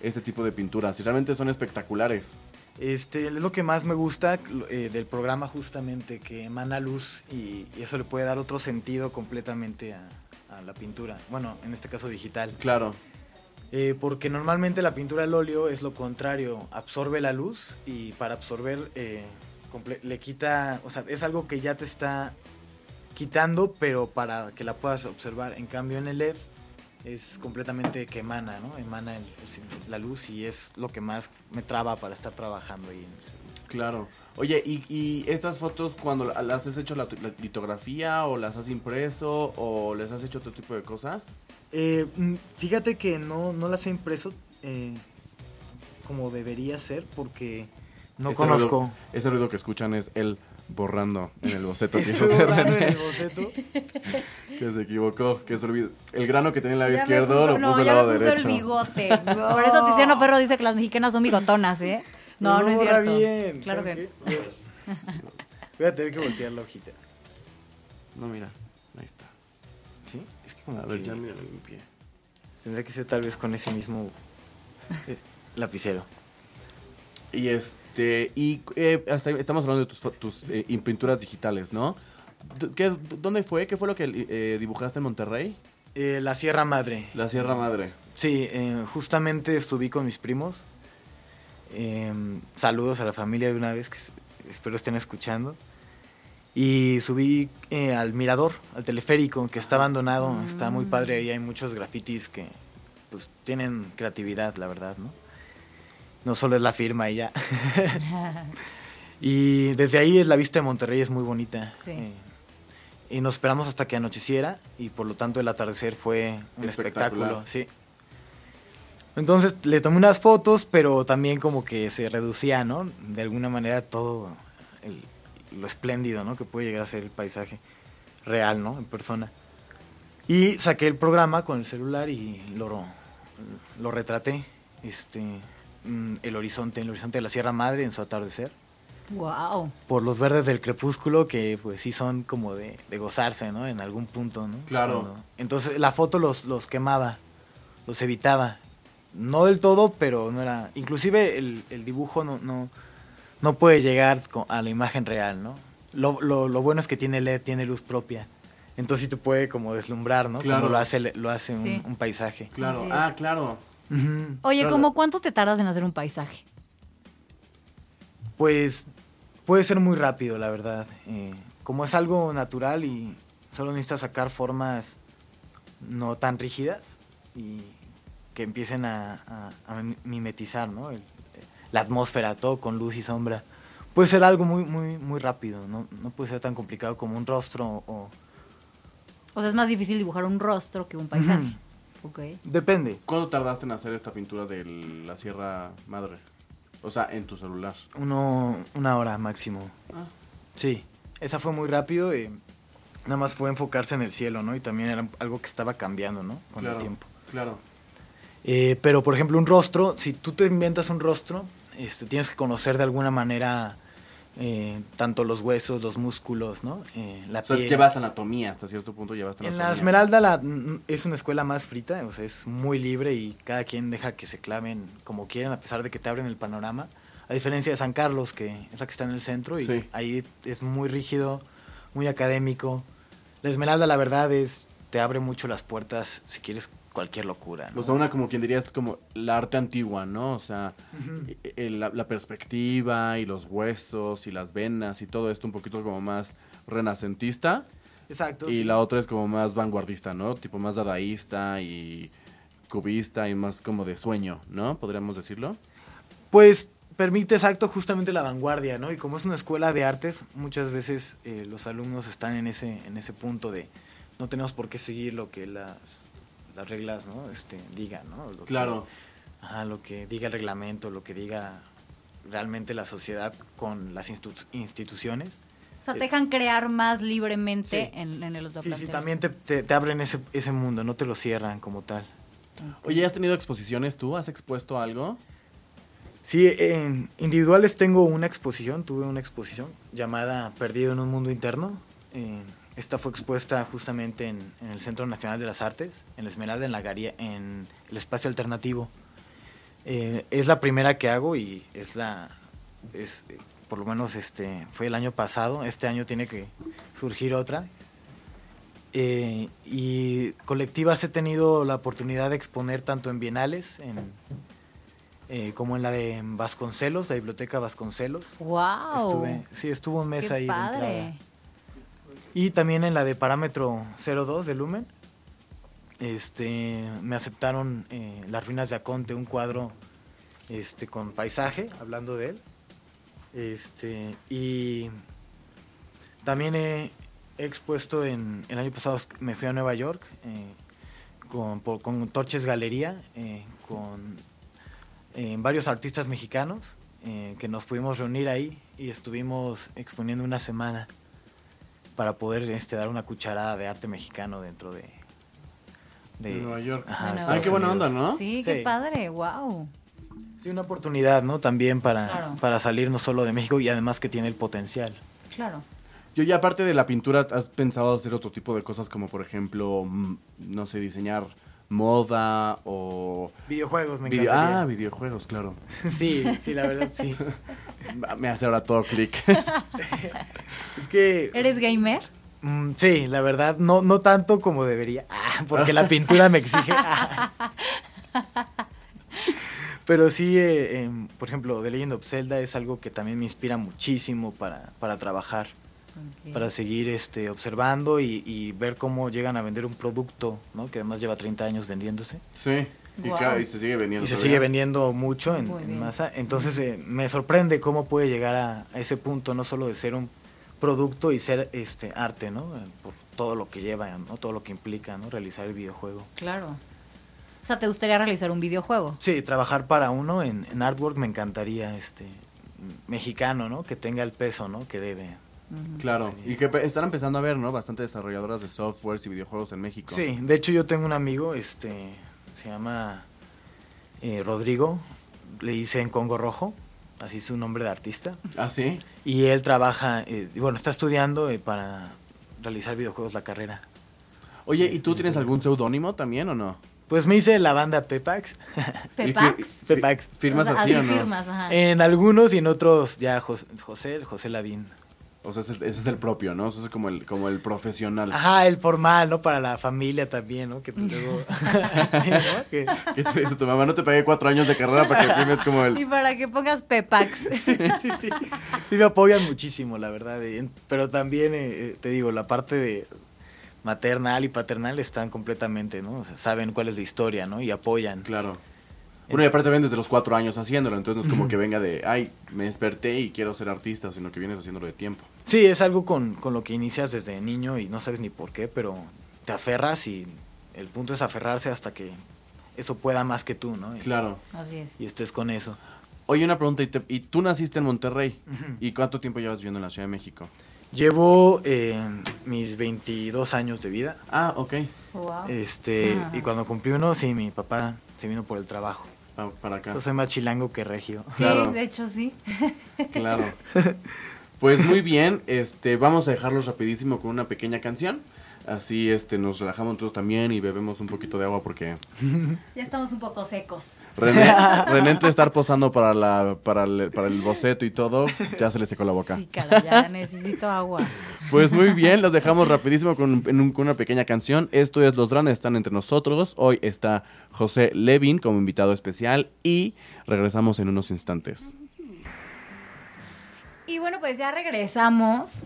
este tipo de pinturas. Y realmente son espectaculares. Este, es lo que más me gusta eh, del programa justamente, que emana luz y, y eso le puede dar otro sentido completamente a, a la pintura. Bueno, en este caso digital. Claro. Eh, porque normalmente la pintura al óleo es lo contrario, absorbe la luz y para absorber eh, le quita, o sea, es algo que ya te está quitando, pero para que la puedas observar. En cambio en el LED es completamente que emana, ¿no? Emana el- el- la luz y es lo que más me traba para estar trabajando ahí. en el celular. Claro. Oye, ¿y, y estas fotos cuando la- las has hecho la, la litografía o las has impreso o les has hecho otro tipo de cosas? Eh, mm, fíjate que no, no las he impreso eh, como debería ser porque no Ese conozco. ruido- ese ruido que escuchan es él borrando en el boceto que <laughs> hizo borrando en el boceto. <laughs> que se equivocó, que se olvidó. El grano que tenía en el lado Ya izquierdo puso- lo no, puso al ya lado me puso derecho. el bigote. <laughs> Por eso Tiziano Ferro dice que las mexicanas son bigotonas, ¿eh? No, no, es cierto. bien. Voy a tener que voltear la hojita. No, mira, ahí está. ¿Sí? Es que como A ver, que ya me lo limpié. tendría que ser tal vez con ese mismo eh, lapicero. Y este, y eh, hasta estamos hablando de tus, tus eh, pinturas digitales, ¿no? D- ¿Qué, ¿Dónde fue? ¿Qué fue lo que eh, dibujaste en Monterrey? Eh, la Sierra Madre. La Sierra Madre. Sí, eh, justamente estuve con mis primos. Eh, saludos a la familia de una vez, que espero estén escuchando. Y subí eh, al mirador, al teleférico, que está abandonado. Está muy padre ahí, hay muchos grafitis que pues tienen creatividad, la verdad, ¿no? No solo es la firma y ya. <laughs> <laughs> y desde ahí es la vista de Monterrey es muy bonita. Sí. Eh, y nos esperamos hasta que anocheciera y por lo tanto el atardecer fue un espectáculo, sí. Entonces le tomé unas fotos, pero también como que se reducía, ¿no? De alguna manera todo el- lo espléndido, ¿no? Que puede llegar a ser el paisaje real, ¿no? En persona. Y saqué el programa con el celular y lo, lo retraté, este, mm, el horizonte, el horizonte de la Sierra Madre en su atardecer Wow. por los verdes del crepúsculo que pues sí son como de, de gozarse, ¿no? En algún punto, ¿no? Claro. Cuando- entonces la foto los, los quemaba, los evitaba. No del todo, pero no era... Inclusive el, el dibujo no, no, no puede llegar a la imagen real, ¿no? Lo, lo, lo bueno es que tiene LED, tiene luz propia. Entonces sí te puede como deslumbrar, ¿no? Claro. Como lo hace, lo hace un- Sí. un, paisaje. Claro. Ah, claro. Oye, Claro. ¿cómo cuánto te tardas en hacer un paisaje? Pues puede ser muy rápido, la verdad. Eh, como es algo natural y solo necesitas sacar formas no tan rígidas y que empiecen a, a- a mimetizar, ¿no? El- la atmósfera, todo con luz y sombra. Puede ser algo muy, muy, muy rápido, no, no puede ser tan complicado como un rostro o... O sea, es más difícil dibujar un rostro que un paisaje. Ok. Depende. ¿Cuándo tardaste en hacer esta pintura de la Sierra Madre? O sea, en tu celular. Uno, una hora máximo. Ah. Sí, esa fue muy rápido y nada más fue enfocarse en el cielo, ¿no? Y también era algo que estaba cambiando, ¿no? Con claro, el tiempo. Claro. Eh, pero, por ejemplo, un rostro, si tú te inventas un rostro, este, tienes que conocer de alguna manera eh, tanto los huesos, los músculos, ¿no? Eh, la O sea, piel. llevas anatomía, hasta cierto punto llevas En la Esmeralda la- es una escuela más frita, o sea, es muy libre y cada quien deja que se claven como quieren, a pesar de que te abren el panorama. A diferencia de San Carlos, que es la que está en el centro, y Sí. ahí es muy rígido, muy académico. La Esmeralda, la verdad, es te abre mucho las puertas si quieres cualquier locura. ¿no? O sea, una como quien diría es como la arte antigua, ¿no? O sea, e- e- la, la perspectiva y los huesos y las venas y todo esto un poquito como más renacentista. Exacto. Y sí. la otra es como más vanguardista, ¿no? Tipo más dadaísta y cubista y más como de sueño, ¿no? Podríamos decirlo. Pues permite exacto justamente la vanguardia, ¿no? Y como es una escuela de artes, muchas veces eh, los alumnos están en ese, en ese punto de no tenemos por qué seguir lo que las, las reglas, ¿no? Este, digan, ¿no? Lo que- Claro. ajá, lo que diga el reglamento, lo que diga realmente la sociedad con las institu- instituciones. O sea, te dejan crear más libremente Sí. en, en el otro Sí, sí, también te, te- te abren ese, ese mundo, no te lo cierran como tal. Oye, ¿has tenido exposiciones tú? ¿Has expuesto algo? Sí, en individuales tengo una exposición, tuve una exposición llamada Perdido en un mundo interno. Eh, esta fue expuesta justamente en, en el Centro Nacional de las Artes, en la Esmeralda, en la Garía, en el espacio alternativo. Eh, es la primera que hago y es la, es, por lo menos este, fue el año pasado. Este año tiene que surgir otra. Eh, y colectivas he tenido la oportunidad de exponer tanto en bienales, en, eh, como en la de Vasconcelos, la biblioteca Vasconcelos. ¡Wow! Estuve, sí, estuvo un mes ¡Qué ahí de padre! entrada. Y también en la de parámetro 02 de Lumen. Este, me aceptaron eh, Las ruinas de Aconte, un cuadro este, con paisaje, hablando de él. Este, y también he, expuesto en el año pasado me fui a Nueva York eh, con, con Torches Galería, eh, con varios artistas mexicanos que nos pudimos reunir ahí y estuvimos exponiendo una semana para poder este, dar una cucharada de arte mexicano dentro de, De Nueva York. ajá, De Nueva Estados Ay, qué buena Unidos. onda, ¿no? Sí, qué Sí. padre, wow. Sí, una oportunidad, ¿no? También para, Claro. para salir no solo de México y además que tiene el potencial. Claro. Yo ya aparte de la pintura, ¿has pensado hacer otro tipo de cosas como por ejemplo, mm, no sé, diseñar moda o... Videojuegos, me video- encantaría. ah, videojuegos, claro. <laughs> Sí, sí, la verdad, sí. <laughs> Me hace ahora todo clic. <laughs> Es que... ¿Eres gamer? mm, sí, la verdad, no, no tanto como debería, ah, <laughs> porque la pintura me exige. ah. <laughs> Pero sí, eh, em, por ejemplo, The Legend of Zelda es algo que también me inspira muchísimo para, para trabajar. Para seguir este, observando y, y ver cómo llegan a vender un producto, ¿no? que además lleva 30 años vendiéndose. sí. Y, se sigue vendiendo. Y se todavía. sigue vendiendo mucho en, masa. Entonces eh, me sorprende cómo puede llegar a, a ese punto, no solo de ser un producto y ser este arte, ¿no? Eh, Por todo lo que lleva, ¿no? Todo lo que implica, ¿no? Realizar el videojuego. Claro. O sea, ¿te gustaría realizar un videojuego? Sí, trabajar para uno en, en artwork me encantaría, este mexicano, ¿no? Que tenga el peso, ¿no? Que debe. Claro, Sí. y que están empezando a ver, ¿no? Bastante desarrolladoras de softwares y videojuegos en México. Sí, de hecho yo tengo un amigo, este, se llama eh, Rodrigo, le hice en Congo Rojo, así es su nombre de artista, ¿Ah, sí? y él trabaja, eh, y bueno, está estudiando eh, para realizar videojuegos la carrera. Oye, ¿y tú tienes algún seudónimo también o no? Pues me hice la banda Pepax, <laughs> ¿Pepax? Pepax. ¿Firmas O sea, así o no? firmas, ajá. en algunos y en otros ya Jos- José, José Lavín. O sea, ese, ese es el propio, ¿no? Eso es como el, como el profesional. Ajá, el formal, ¿no? Para la familia también, ¿no? Que tú <laughs> luego... Sí, <laughs> ¿no? Que- ¿Qué te dice tu mamá? No te pagué cuatro años de carrera para que <laughs> firmes como Y el... para que pongas Pepax. sí, sí. Sí me apoyan muchísimo, la verdad. eh, Pero también, eh, eh, te digo, la parte de maternal y paternal están completamente, ¿no? O sea, saben cuál es la historia, ¿no? Y apoyan. Claro. Bueno, y aparte ven desde los cuatro años haciéndolo, entonces no es como que venga de, ay, me desperté y quiero ser artista, sino que vienes haciéndolo de tiempo. Sí, es algo con, con lo que inicias desde niño y no sabes ni por qué, pero te aferras y el punto es aferrarse hasta que eso pueda más que tú, ¿no? Y, Claro. Así es. y estés con eso. Oye, una pregunta, ¿y, te- y tú naciste en Monterrey? ¿Y cuánto tiempo llevas viviendo en la Ciudad de México? Llevo eh, mis 22 años de vida. Ah, ok. Wow. Este, y cuando cumplí uno, sí, mi papá se vino por el trabajo. Ah, para acá. Yo soy más chilango que regio. Sí, Claro. de hecho sí. Claro. <laughs> Pues muy bien, este, vamos a dejarlos rapidísimo con una pequeña canción. Así este nos relajamos nosotros también y bebemos un poquito de agua porque <laughs> Ya estamos un poco secos. René, <laughs> René entre estar posando para la para el, para el boceto y todo, ya se le secó la boca. Sí, cara, ya necesito agua. Pues muy bien, los dejamos rapidísimo con, en un- con una pequeña canción. Esto es Los Grandes están entre nosotros. Hoy está José Levin como invitado especial y regresamos en unos instantes. Y bueno, pues ya regresamos.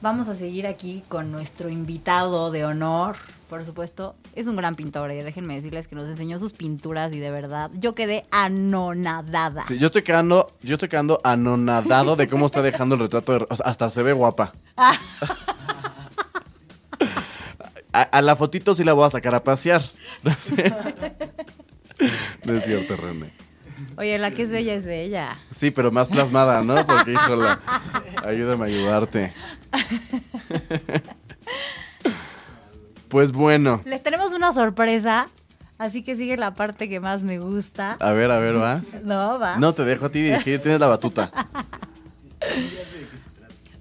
Vamos a seguir aquí con nuestro invitado de honor. Por supuesto, es un gran pintor. eh. Déjenme decirles que nos enseñó sus pinturas y de verdad yo quedé anonadada. Sí, yo estoy quedando, yo estoy quedando anonadado de cómo está dejando el retrato de, o sea, hasta se ve guapa. A, a la fotito sí la voy a sacar a pasear. <laughs> No es cierto, René. Oye, la que es bella es bella. Sí, pero más plasmada, ¿no? Porque, híjole, ayúdame a ayudarte. Pues bueno, Les tenemos una sorpresa, así que sigue la parte que más me gusta. a ver, a ver, vas. No, va. No, te dejo a ti dirigir, tienes la batuta.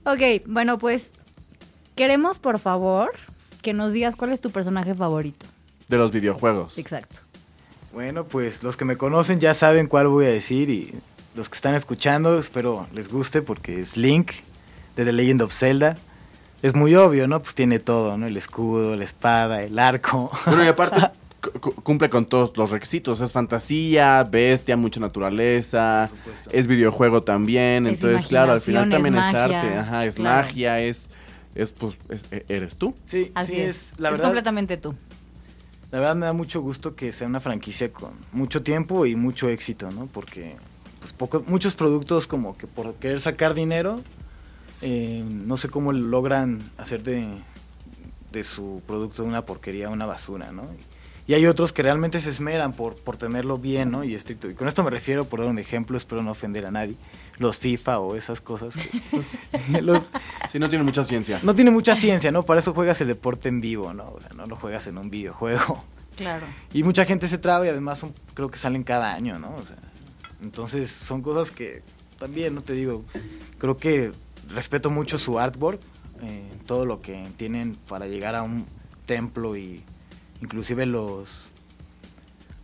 Ok, bueno, pues queremos por favor que nos digas cuál es tu personaje favorito. De los videojuegos. Exacto. Bueno, pues los que me conocen ya saben cuál voy a decir y los que están escuchando espero les guste porque es Link de The Legend of Zelda. Es muy obvio, ¿no? Pues tiene todo, ¿no? El escudo, la espada, el arco. Bueno, y aparte <laughs> cu- cu- cumple con todos los requisitos. Es fantasía, bestia, mucha naturaleza, es videojuego también. Es entonces, claro, al final también es es, arte. Ajá, es claro. magia, es, es pues, es- e- eres tú. Sí, Así sí, es. La es verdad, completamente tú. La verdad me da mucho gusto que sea una franquicia con mucho tiempo y mucho éxito, ¿no? Porque pues, poco- muchos productos como que por querer sacar dinero, eh, no sé cómo logran hacer de, de su producto una porquería, una basura, ¿no? Y hay otros que realmente se esmeran por, por tenerlo bien, ¿no? Y estricto. Y con esto me refiero, por dar un ejemplo, espero no ofender a nadie, los FIFA o esas cosas. que, <laughs> pues, <laughs> los- Sí, no tiene mucha ciencia. no tiene mucha ciencia, ¿no? Para eso juegas el deporte en vivo, ¿no? O sea, no lo juegas en un videojuego. Claro. Y mucha gente se traba y además son- creo que salen cada año, ¿no? O sea, entonces son cosas que también, no te digo, creo que respeto mucho su artwork, eh, todo lo que tienen para llegar a un templo y inclusive los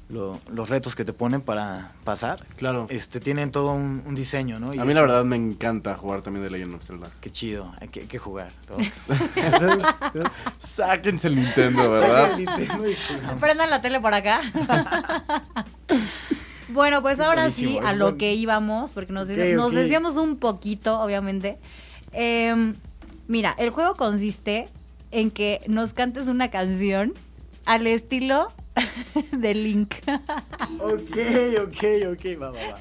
lo- los retos que te ponen para pasar. Claro. Este tienen todo un, un diseño, ¿no? Y A mí eso- la verdad me encanta jugar también de Legend of Zelda. Qué chido, hay que, hay que jugar. ¿no? <laughs> Sáquense el Nintendo, ¿verdad? Nintendo y jugamos. Prendan la tele por acá. <laughs> bueno, pues ahora sí, a lo buen- que íbamos, porque nos, nos desviamos un poquito, obviamente. Em, mira, el juego consiste en que nos cantes una canción al estilo <laughs> de Link. Ok, ok, ok, va, va, va.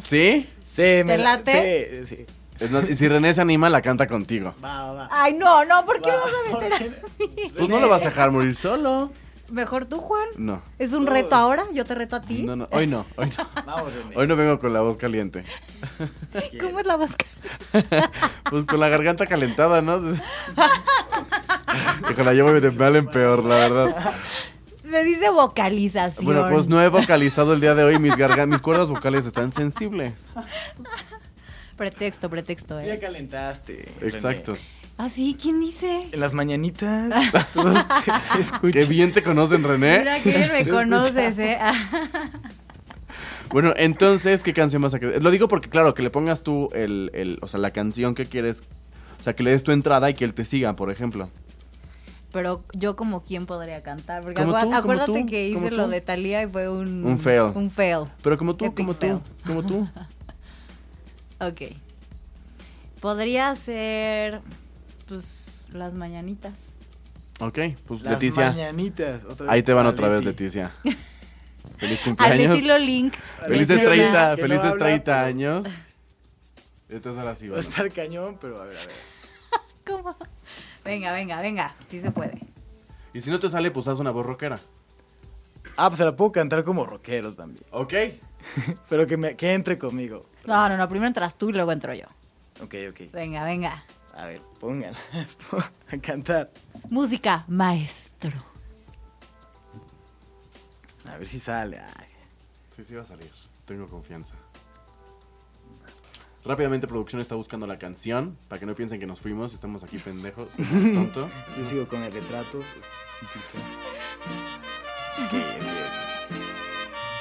¿Sí? Sí, me ¿Te late? Sí, sí. Es más, y si René se anima, la canta contigo. Va, va, va. Ay, no, no, ¿por qué Va, vas a meter a mí? Pues no lo vas a dejar morir solo. Mejor tú, Juan. No. ¿Es un reto ahora? ¿Yo te reto a ti? No, no, hoy no, hoy no. <laughs> Vamos, René. Hoy no vengo con la voz caliente. <laughs> ¿Cómo es la vasca? Pues con la garganta calentada, ¿no? Híjole, yo voy de mal en peor, la verdad. Se dice vocalización. Bueno, pues no he vocalizado el día de hoy. Mis, garga- mis cuerdas vocales están sensibles. Pretexto, pretexto, Tú Ya eh. calentaste. René. Exacto. ¿Ah, sí? ¿Quién dice? En las mañanitas. todos te escuchan. Qué bien te conocen, René. Mira que bien me conoces, eh. Bueno, entonces, ¿qué canción vas a querer? Lo digo porque, claro, que le pongas tú el, el, o sea, la canción que quieres. O sea, que le des tu entrada y que él te siga, por ejemplo. Pero yo como quién podría cantar, porque acu- tú, acuérdate tú, que hice lo de Thalía y fue un... Un fail. Un fail. Pero como tú, Epic como fail. tú, como tú. <laughs> Ok. Podría ser, pues, las mañanitas. Ok, pues Las Leticia. mañanitas. otra Ahí te van otra vez, Leti. Leticia. <laughs> Feliz Al cumpleaños. estilo Link. Felices menciona- 30, que no felices habla, 30 pero- años. <laughs> Entonces ahora sí, Va a estar cañón, pero a ver, a ver. ¿Cómo? Venga, venga, venga. Sí se puede. Y si no te sale, pues haz una voz rockera. Ah, pues se la puedo cantar como rockero también. Ok. <laughs> Pero que, me, que entre conmigo. No, no, no. Primero entras tú y luego entro yo. Ok, ok. Venga, venga. A ver, pónganla <laughs> a cantar. Música, maestro. A ver si sale. Ay. Sí, sí va a salir. Tengo confianza. Rápidamente producción está buscando la canción para que no piensen que nos fuimos, estamos aquí pendejos, <laughs> tonto. Yo sigo con el retrato.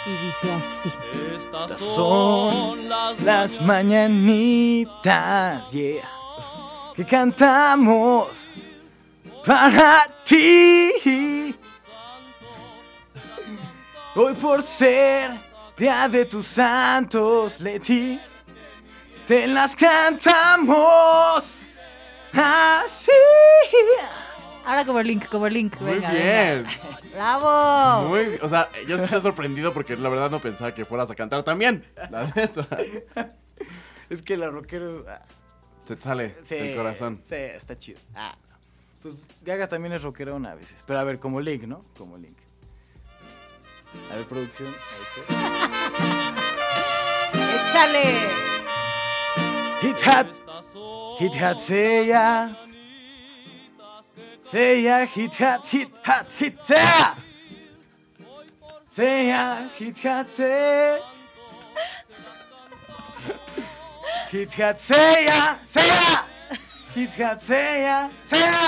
Y dice así. Estas son las mañanitas, yeah, que cantamos para ti. Hoy por ser día de tus santos, Leti, te las cantamos así. Ahora como Link, como Link. Muy venga, bien. venga. ¡Bravo! Muy bien. O sea, yo estoy sorprendido porque la verdad no pensaba que fueras a cantar también. La neta. Es que la rockero. ah, Te sale Sí, del corazón. Sí, está chido. Ah, pues Gaga también es rockerona a veces. Pero a ver, como Link, ¿no? Como Link. A ver, producción. ahí está. ¡Échale! Hit hat, hit hat, say ya. Say ya, hit hat, hit hat, hit say ya. Say ya, hit hat, say. Hit hat, say ya, say ya. Hit hat, say ya, say ya.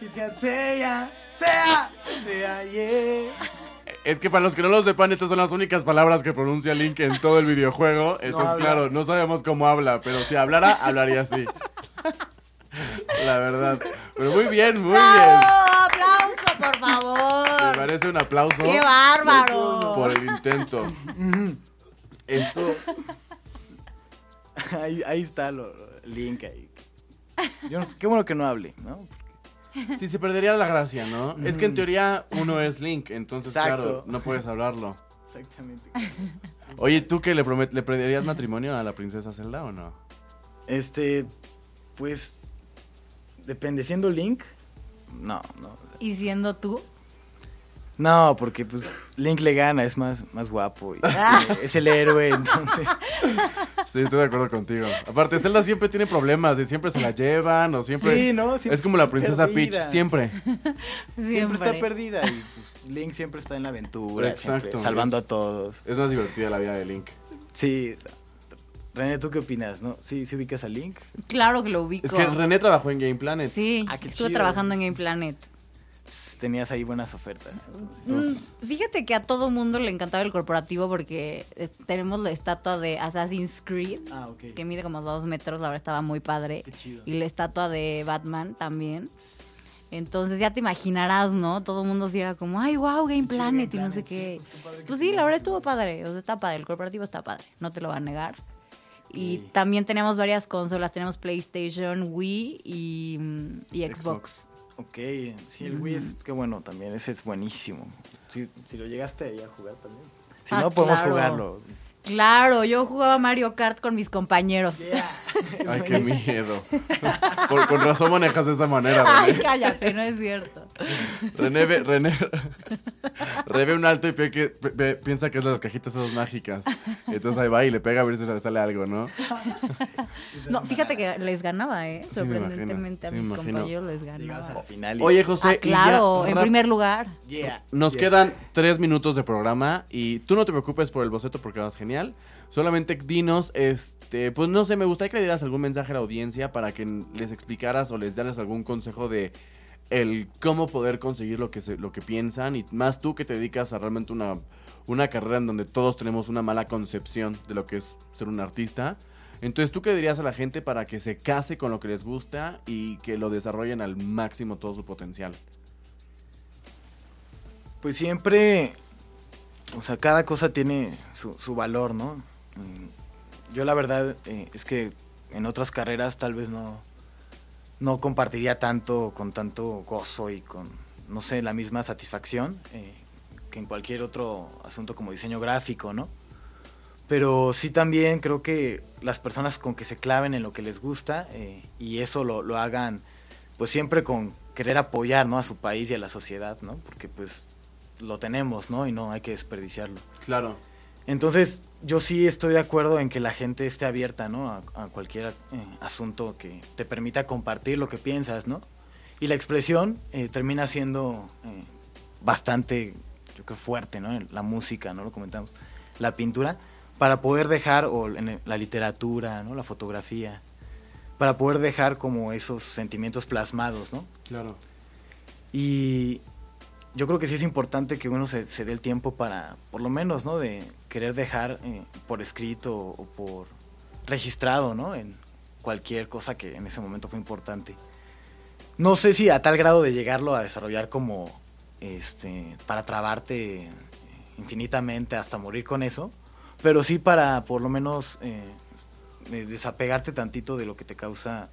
Hit hat, say ya, say ya, say ya, yeah. Es que para los que no lo sepan, estas son las únicas palabras que pronuncia Link en todo el videojuego. Entonces, claro, no sabemos cómo habla, pero si hablara, hablaría así. La verdad. Pero muy bien, muy ¡Bravo! bien. ¡Aplauso, por Me favor! parece un aplauso ¡Qué bárbaro! por el intento. Esto, Ahí, ahí está lo, lo- Link ahí. Yo no sé- qué bueno que no hable, ¿no? <laughs> sí se perdería la gracia, ¿no? Es que en teoría uno es Link, entonces, claro, no puedes hablarlo. Exactamente. Oye, ¿tú qué le, promet- le pedirías matrimonio a la princesa Zelda o no? Este, pues, depende, siendo Link, no, no. ¿Y siendo tú? No, porque pues Link le gana, es más, más guapo y es el héroe, entonces. <laughs> Sí, estoy de acuerdo contigo. Aparte, Zelda siempre tiene problemas, de siempre se la llevan o siempre... Sí, ¿no? Siempre es como la princesa Peach, siempre. <laughs> Siempre está perdida y pues, Link siempre está en la aventura, Exacto. siempre salvando a todos. Es más divertida la vida de Link. Sí. René, ¿tú qué opinas, no? ¿Sí, sí ubicas a Link? Claro que lo ubico. Es que René trabajó en Game Planet. Sí, Ah, qué estuve chido. trabajando en Game Planet. Tenías ahí buenas ofertas. Mm, Fíjate que a todo mundo le encantaba el corporativo porque eh, tenemos la estatua de Assassin's Creed, Ah, que mide como dos metros, la verdad estaba muy padre. Qué chido. Y la estatua de Batman también. Entonces ya te imaginarás, ¿no? Todo el mundo sí era como, ay, wow, Game Planet y no sé qué. Pues sí, la verdad estuvo padre. O sea, está padre. El corporativo está padre. No te lo va a negar. Y también tenemos varias consolas. Tenemos PlayStation, Wii y, mm, y Xbox. Ok, sí, el Wii es, qué bueno también, ese es buenísimo. Si, si lo llegaste ahí a jugar también. Si Ah, no, podemos claro. jugarlo. Claro, yo jugaba Mario Kart con mis compañeros. Ay, qué <laughs> miedo. Por- con razón manejas de esa manera, Ay, René. cállate, no es cierto. René ve, René, René ve un alto y pe- que- pe- pe- piensa que es las cajitas esas mágicas. Entonces ahí va y le pega a ver si le sale algo, ¿no? No, fíjate que les ganaba, ¿eh? Sí, me Sorprendentemente imagino, a sí, mis imagino. compañeros les ganaba. la final y... Oye, José. Ah, claro, ya en rap- primer lugar. Yeah, Nos yeah. quedan tres minutos de programa y tú no te preocupes por el boceto porque vas genial. Solamente dinos, este, pues no sé, me gustaría que le dieras algún mensaje a la audiencia para que les explicaras o les dieras algún consejo de el cómo poder conseguir lo que se, lo que piensan y más tú que te dedicas a realmente una, una carrera en donde todos tenemos una mala concepción de lo que es ser un artista. Entonces, ¿tú qué dirías a la gente para que se case con lo que les gusta y que lo desarrollen al máximo todo su potencial? Pues siempre, o sea, cada cosa tiene su, valor, ¿no? Mm, Yo la verdad eh, es que en otras carreras tal vez no, no compartiría tanto, con tanto gozo y con, no sé, la misma satisfacción eh, que en cualquier otro asunto como diseño gráfico, ¿no? Pero sí también creo que las personas con que se claven en lo que les gusta eh, y eso lo, lo hagan pues siempre con querer apoyar ¿no? a su país y a la sociedad, ¿no? Porque pues lo tenemos, ¿no? Y no hay que desperdiciarlo. Claro. Entonces, yo sí estoy de acuerdo en que la gente esté abierta, ¿no? A, a cualquier eh, asunto que te permita compartir lo que piensas, ¿no? Y la expresión eh, termina siendo eh, bastante yo creo, fuerte, ¿no? La música, ¿no? Lo comentamos. La pintura, para poder dejar, o en la literatura, ¿no? La fotografía, para poder dejar como esos sentimientos plasmados, ¿no? Claro. Y yo creo que sí es importante que uno se, se dé el tiempo para, por lo menos, ¿no? De querer dejar eh, por escrito o por registrado, ¿no? En cualquier cosa que en ese momento fue importante. No sé si a tal grado de llegarlo a desarrollar como, este, para trabarte infinitamente hasta morir con eso, pero sí para por lo menos eh, desapegarte tantito de lo que te causa,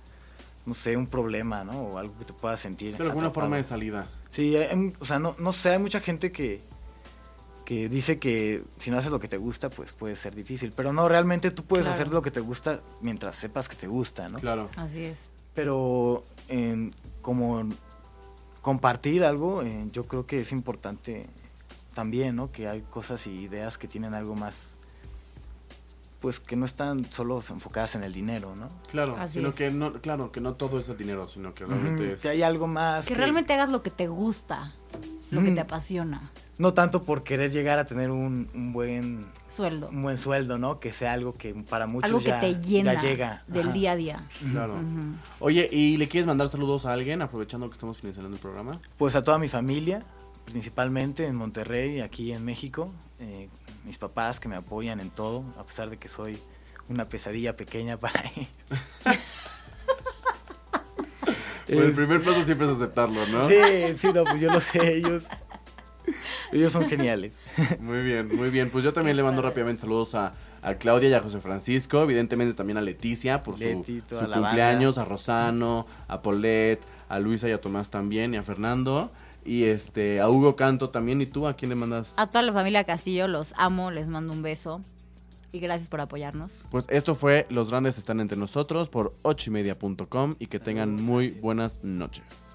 no sé, un problema, ¿no? O algo que te pueda sentir. De alguna forma de salida. Sí, o sea, no, no sé, hay mucha gente que, que dice que si no haces lo que te gusta, pues puede ser difícil. Pero no, realmente tú puedes hacer lo que te gusta mientras sepas que te gusta, ¿no? Claro. Así es. Pero como compartir algo, eh, yo creo que es importante también, ¿no? Que hay cosas y ideas que tienen algo más pues que no están solo enfocadas en el dinero, ¿no? Claro, sino que no, claro, que no todo es el dinero, sino que realmente es... Que hay algo más. Que, realmente hagas lo que te gusta, lo que te apasiona. No tanto por querer llegar a tener un, buen sueldo. Un buen sueldo, ¿no? Que sea algo que para muchos algo que te llena llega. del día a día. Claro. Oye, ¿y le quieres mandar saludos a alguien aprovechando que estamos finalizando el programa? Pues a toda mi familia, principalmente en Monterrey, aquí en México. Eh, mis papás que me apoyan en todo, a pesar de que soy una pesadilla pequeña para <laughs> ellos. Pues el primer paso siempre es aceptarlo, ¿no? Sí, sí, no, pues yo lo sé, ellos, <laughs> ellos son geniales. <laughs> Muy bien, muy bien. Pues yo también le mando rápidamente saludos a, Claudia y a José Francisco, evidentemente también a Leticia por su, cumpleaños, a Rosano, a Paulette, a Luisa y a Tomás también, y a Fernando. Y este, a Hugo Canto también. ¿Y tú a quién le mandas? A toda la familia Castillo, los amo, les mando un beso. Y gracias por apoyarnos. Pues esto fue Los Grandes Están Entre Nosotros por ochimedia.com y que tengan muy buenas noches.